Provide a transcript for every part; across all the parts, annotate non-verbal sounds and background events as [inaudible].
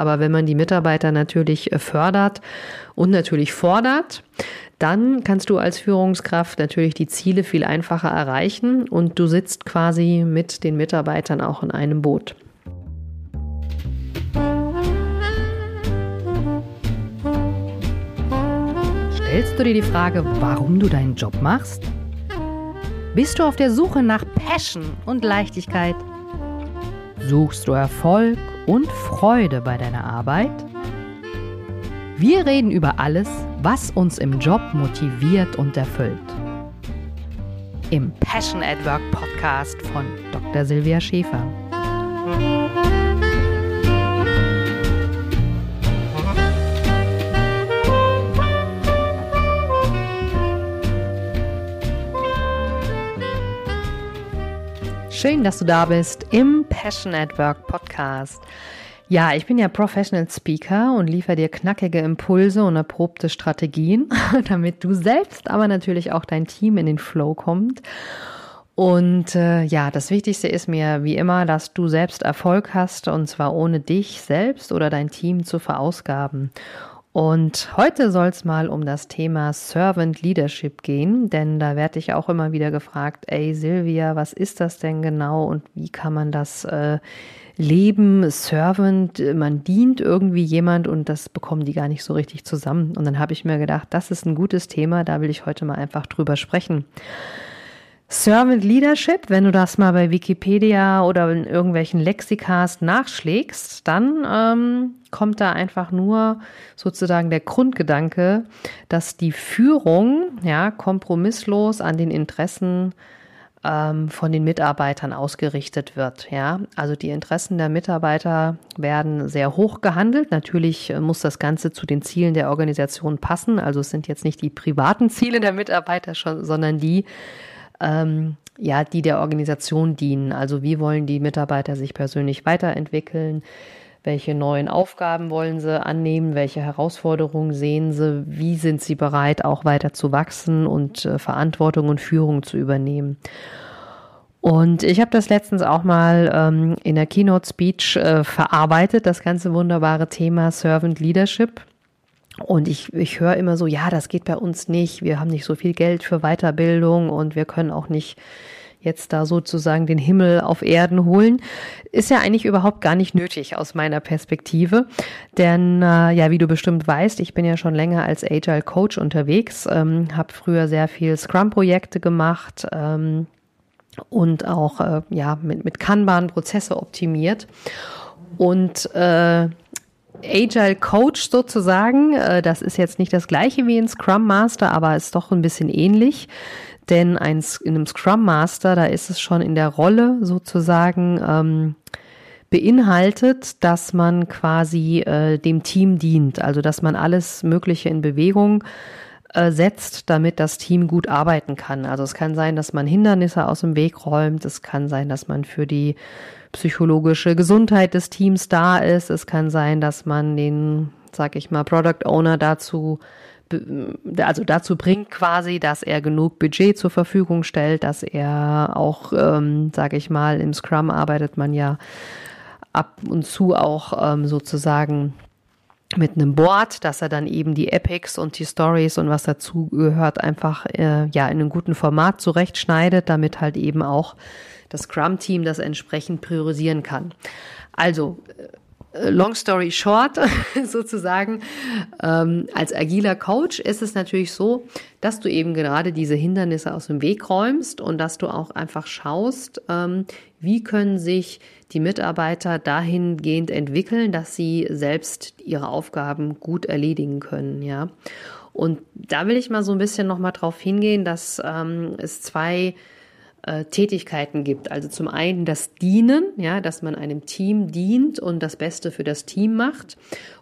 aber wenn man die Mitarbeiter natürlich äh, fördert und natürlich fordert, dann kannst du als Führungskraft natürlich die Ziele viel einfacher erreichen und du sitzt quasi mit den Mitarbeitern auch in einem Boot. Stellst du dir die Frage, warum du deinen Job machst? Bist du auf der Suche nach Passion und Leichtigkeit? Suchst du Erfolg und Freude bei deiner Arbeit? Wir reden über alles, was uns im Job motiviert und erfüllt. Im Passion at Work Podcast von Dr. Silvia Schäfer. Schön, dass du da bist im Passion at Work Podcast. Ja, ich bin ja Professional Speaker und liefere dir knackige Impulse und erprobte Strategien, [laughs] damit du selbst, aber natürlich auch dein Team in den Flow kommt. Und äh, ja, das Wichtigste ist mir wie immer, dass du selbst Erfolg hast und zwar ohne dich selbst oder dein Team zu verausgaben. Und heute soll es mal um das Thema Servant Leadership gehen, denn da werde ich auch immer wieder gefragt, ey Silvia, was ist das denn genau und wie kann man das äh, leben? Servant, man dient irgendwie jemand und das bekommen die gar nicht so richtig zusammen. Und dann habe ich mir gedacht, das ist ein gutes Thema, da will ich heute mal einfach drüber sprechen. Servant Leadership, wenn du das mal bei Wikipedia oder in irgendwelchen Lexikas nachschlägst, dann ähm, kommt da einfach nur sozusagen der Grundgedanke, dass die Führung ja kompromisslos an den Interessen ähm, von den Mitarbeitern ausgerichtet wird. Ja, also die Interessen der Mitarbeiter werden sehr hoch gehandelt. Natürlich äh, muss das Ganze zu den Zielen der Organisation passen. Also es sind jetzt nicht die privaten Ziele der Mitarbeiter schon, sondern die ähm, ja, die der Organisation dienen. Also wie wollen die Mitarbeiter sich persönlich weiterentwickeln? Welche neuen Aufgaben wollen sie annehmen? Welche Herausforderungen sehen sie? Wie sind sie bereit, auch weiter zu wachsen und äh, Verantwortung und Führung zu übernehmen? Und ich habe das letztens auch mal ähm, in der Keynote Speech äh, verarbeitet, das ganze wunderbare Thema Servant Leadership. Und ich, ich höre immer so, ja, das geht bei uns nicht. Wir haben nicht so viel Geld für Weiterbildung und wir können auch nicht jetzt da sozusagen den Himmel auf Erden holen, ist ja eigentlich überhaupt gar nicht nötig aus meiner Perspektive. Denn äh, ja, wie du bestimmt weißt, ich bin ja schon länger als Agile Coach unterwegs, ähm, habe früher sehr viel Scrum-Projekte gemacht ähm, und auch äh, ja mit, mit Kanban Prozesse optimiert. Und äh, Agile Coach sozusagen. Äh, das ist jetzt nicht das gleiche wie ein Scrum Master, aber ist doch ein bisschen ähnlich. Denn ein, in einem Scrum Master, da ist es schon in der Rolle sozusagen ähm, beinhaltet, dass man quasi äh, dem Team dient. Also dass man alles Mögliche in Bewegung äh, setzt, damit das Team gut arbeiten kann. Also es kann sein, dass man Hindernisse aus dem Weg räumt. Es kann sein, dass man für die psychologische Gesundheit des Teams da ist. Es kann sein, dass man den, sag ich mal, Product Owner dazu also dazu bringt quasi, dass er genug Budget zur Verfügung stellt, dass er auch, ähm, sage ich mal, im Scrum arbeitet man ja ab und zu auch ähm, sozusagen mit einem Board, dass er dann eben die Epics und die Stories und was dazu gehört einfach äh, ja in einem guten Format zurechtschneidet, damit halt eben auch das Scrum-Team das entsprechend priorisieren kann. Also äh, Long story short, [laughs] sozusagen, ähm, als agiler Coach ist es natürlich so, dass du eben gerade diese Hindernisse aus dem Weg räumst und dass du auch einfach schaust, ähm, wie können sich die Mitarbeiter dahingehend entwickeln, dass sie selbst ihre Aufgaben gut erledigen können, ja. Und da will ich mal so ein bisschen nochmal drauf hingehen, dass ähm, es zwei äh, Tätigkeiten gibt. Also zum einen das Dienen, ja, dass man einem Team dient und das Beste für das Team macht.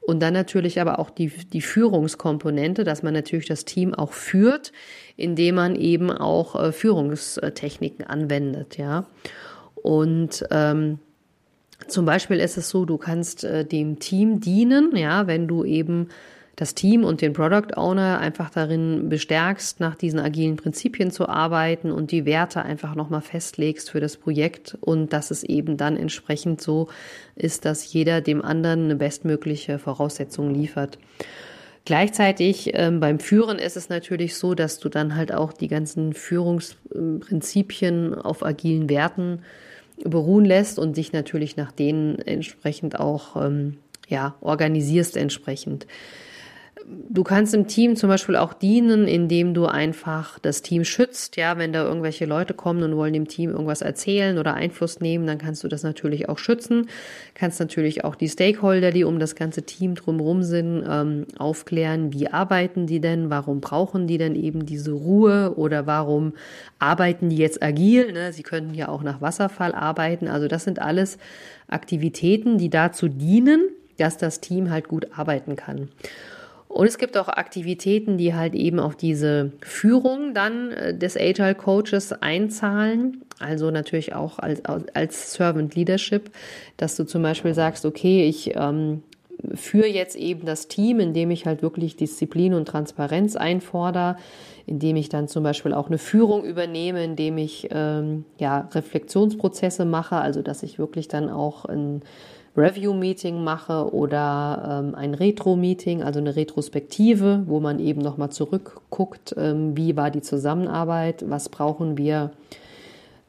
Und dann natürlich aber auch die, die Führungskomponente, dass man natürlich das Team auch führt, indem man eben auch äh, Führungstechniken anwendet, ja. Und ähm, zum Beispiel ist es so, du kannst äh, dem Team dienen, ja, wenn du eben das Team und den Product Owner einfach darin bestärkst, nach diesen agilen Prinzipien zu arbeiten und die Werte einfach nochmal festlegst für das Projekt und dass es eben dann entsprechend so ist, dass jeder dem anderen eine bestmögliche Voraussetzung liefert. Gleichzeitig ähm, beim Führen ist es natürlich so, dass du dann halt auch die ganzen Führungsprinzipien auf agilen Werten beruhen lässt und dich natürlich nach denen entsprechend auch ähm, ja, organisierst entsprechend. Du kannst im Team zum Beispiel auch dienen, indem du einfach das Team schützt. Ja, wenn da irgendwelche Leute kommen und wollen dem Team irgendwas erzählen oder Einfluss nehmen, dann kannst du das natürlich auch schützen. Kannst natürlich auch die Stakeholder, die um das ganze Team drumherum sind, ähm, aufklären, wie arbeiten die denn, warum brauchen die denn eben diese Ruhe oder warum arbeiten die jetzt agil. Ne? Sie könnten ja auch nach Wasserfall arbeiten. Also das sind alles Aktivitäten, die dazu dienen, dass das Team halt gut arbeiten kann. Und es gibt auch Aktivitäten, die halt eben auf diese Führung dann äh, des Agile Coaches einzahlen. Also natürlich auch als, als Servant Leadership, dass du zum Beispiel sagst, okay, ich ähm, führe jetzt eben das Team, indem ich halt wirklich Disziplin und Transparenz einfordere, indem ich dann zum Beispiel auch eine Führung übernehme, indem ich ähm, ja Reflexionsprozesse mache, also dass ich wirklich dann auch ein Review-Meeting mache oder ähm, ein Retro-Meeting, also eine Retrospektive, wo man eben nochmal zurückguckt, ähm, wie war die Zusammenarbeit, was brauchen wir,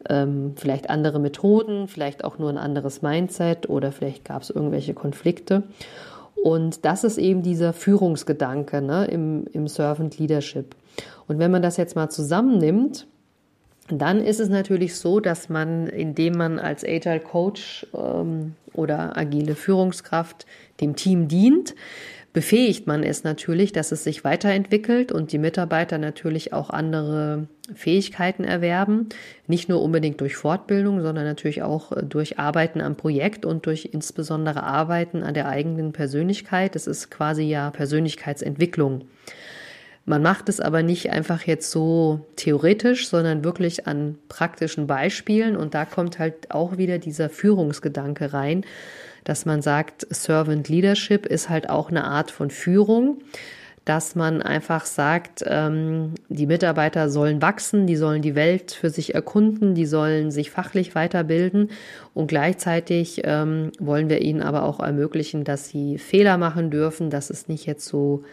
ähm, vielleicht andere Methoden, vielleicht auch nur ein anderes Mindset oder vielleicht gab es irgendwelche Konflikte. Und das ist eben dieser Führungsgedanke ne, im, im Servant Leadership. Und wenn man das jetzt mal zusammennimmt, dann ist es natürlich so, dass man, indem man als Agile Coach ähm, oder agile Führungskraft dem Team dient, befähigt man es natürlich, dass es sich weiterentwickelt und die Mitarbeiter natürlich auch andere Fähigkeiten erwerben. Nicht nur unbedingt durch Fortbildung, sondern natürlich auch äh, durch Arbeiten am Projekt und durch insbesondere Arbeiten an der eigenen Persönlichkeit. Das ist quasi ja Persönlichkeitsentwicklung. Man macht es aber nicht einfach jetzt so theoretisch, sondern wirklich an praktischen Beispielen. Und da kommt halt auch wieder dieser Führungsgedanke rein, dass man sagt, Servant Leadership ist halt auch eine Art von Führung, dass man einfach sagt, ähm, die Mitarbeiter sollen wachsen, die sollen die Welt für sich erkunden, die sollen sich fachlich weiterbilden und gleichzeitig ähm, wollen wir ihnen aber auch ermöglichen, dass sie Fehler machen dürfen, dass es nicht jetzt so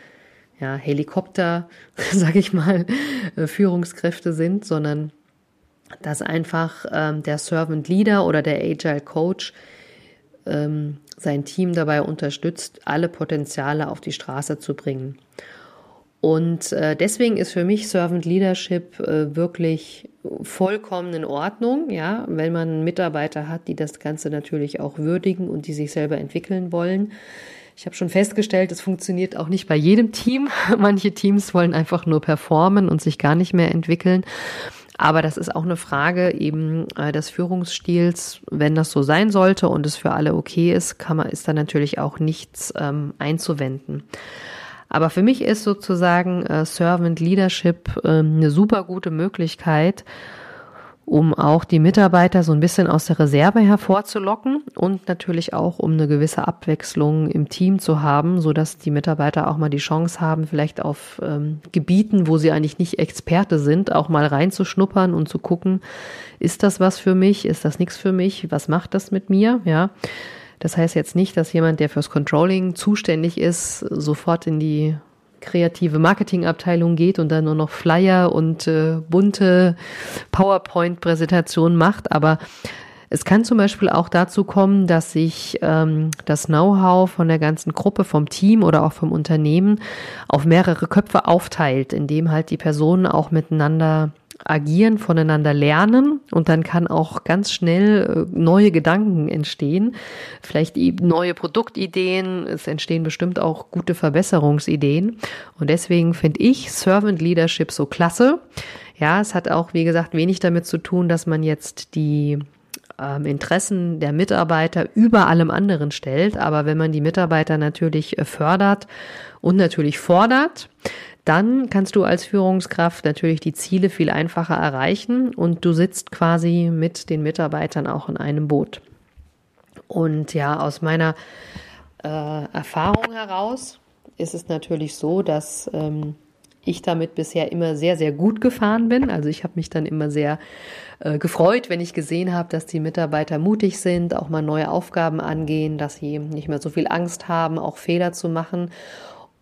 ja, Helikopter, [laughs] sage ich mal, äh, Führungskräfte sind, sondern dass einfach ähm, der Servant Leader oder der Agile Coach ähm, sein Team dabei unterstützt, alle Potenziale auf die Straße zu bringen. Und äh, deswegen ist für mich Servant Leadership äh, wirklich vollkommen in Ordnung, ja, wenn man Mitarbeiter hat, die das Ganze natürlich auch würdigen und die sich selber entwickeln wollen. Ich habe schon festgestellt, es funktioniert auch nicht bei jedem Team. [laughs] Manche Teams wollen einfach nur performen und sich gar nicht mehr entwickeln. Aber das ist auch eine Frage eben äh, des Führungsstils. Wenn das so sein sollte und es für alle okay ist, kann man, ist da natürlich auch nichts ähm, einzuwenden. Aber für mich ist sozusagen äh, Servant Leadership äh, eine super gute Möglichkeit, um auch die Mitarbeiter so ein bisschen aus der Reserve hervorzulocken und natürlich auch, um eine gewisse Abwechslung im Team zu haben, so dass die Mitarbeiter auch mal die Chance haben, vielleicht auf ähm, Gebieten, wo sie eigentlich nicht Experte sind, auch mal reinzuschnuppern und zu gucken, ist das was für mich, ist das nichts für mich, was macht das mit mir, ja. Das heißt jetzt nicht, dass jemand, der fürs Controlling zuständig ist, sofort in die kreative Marketingabteilung geht und dann nur noch Flyer und äh, bunte PowerPoint-Präsentationen macht. Aber es kann zum Beispiel auch dazu kommen, dass sich ähm, das Know-how von der ganzen Gruppe, vom Team oder auch vom Unternehmen auf mehrere Köpfe aufteilt, indem halt die Personen auch miteinander agieren, voneinander lernen und dann kann auch ganz schnell äh, neue Gedanken entstehen, vielleicht neue Produktideen, es entstehen bestimmt auch gute Verbesserungsideen. Und deswegen finde ich Servant Leadership so klasse. Ja, es hat auch, wie gesagt, wenig damit zu tun, dass man jetzt die ähm, Interessen der Mitarbeiter über allem anderen stellt, aber wenn man die Mitarbeiter natürlich äh, fördert und natürlich fordert, dann kannst du als Führungskraft natürlich die Ziele viel einfacher erreichen und du sitzt quasi mit den Mitarbeitern auch in einem Boot. Und ja, aus meiner äh, Erfahrung heraus ist es natürlich so, dass ähm, ich damit bisher immer sehr, sehr gut gefahren bin. Also ich habe mich dann immer sehr äh, gefreut, wenn ich gesehen habe, dass die Mitarbeiter mutig sind, auch mal neue Aufgaben angehen, dass sie nicht mehr so viel Angst haben, auch Fehler zu machen.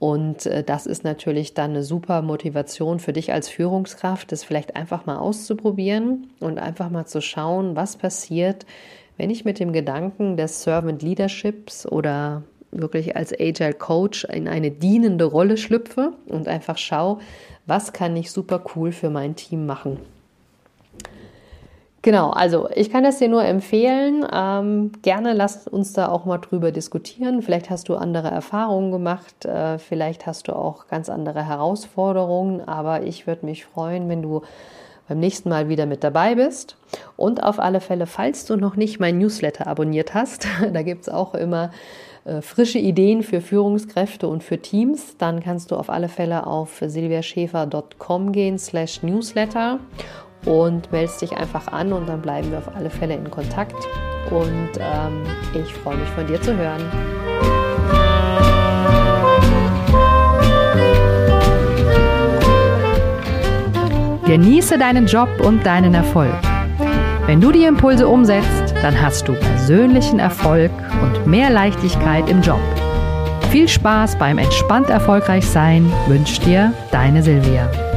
Und äh, das ist natürlich dann eine super Motivation für dich als Führungskraft, das vielleicht einfach mal auszuprobieren und einfach mal zu schauen, was passiert, wenn ich mit dem Gedanken des Servant Leaderships oder wirklich als Agile Coach in eine dienende Rolle schlüpfe und einfach schaue, was kann ich super cool für mein Team machen. Genau, also ich kann das dir nur empfehlen. Ähm, gerne lass uns da auch mal drüber diskutieren. Vielleicht hast du andere Erfahrungen gemacht, äh, vielleicht hast du auch ganz andere Herausforderungen, aber ich würde mich freuen, wenn du beim nächsten Mal wieder mit dabei bist. Und auf alle Fälle, falls du noch nicht mein Newsletter abonniert hast, [laughs] da gibt es auch immer äh, frische Ideen für Führungskräfte und für Teams, dann kannst du auf alle Fälle auf silviaschäfer.com gehen slash newsletter und meldest dich einfach an und dann bleiben wir auf alle Fälle in Kontakt. Und ähm, ich freue mich von dir zu hören. Genieße deinen Job und deinen Erfolg. Wenn du die Impulse umsetzt, dann hast du persönlichen Erfolg und mehr Leichtigkeit im Job. Viel Spaß beim entspannt erfolgreich sein wünscht dir deine Silvia.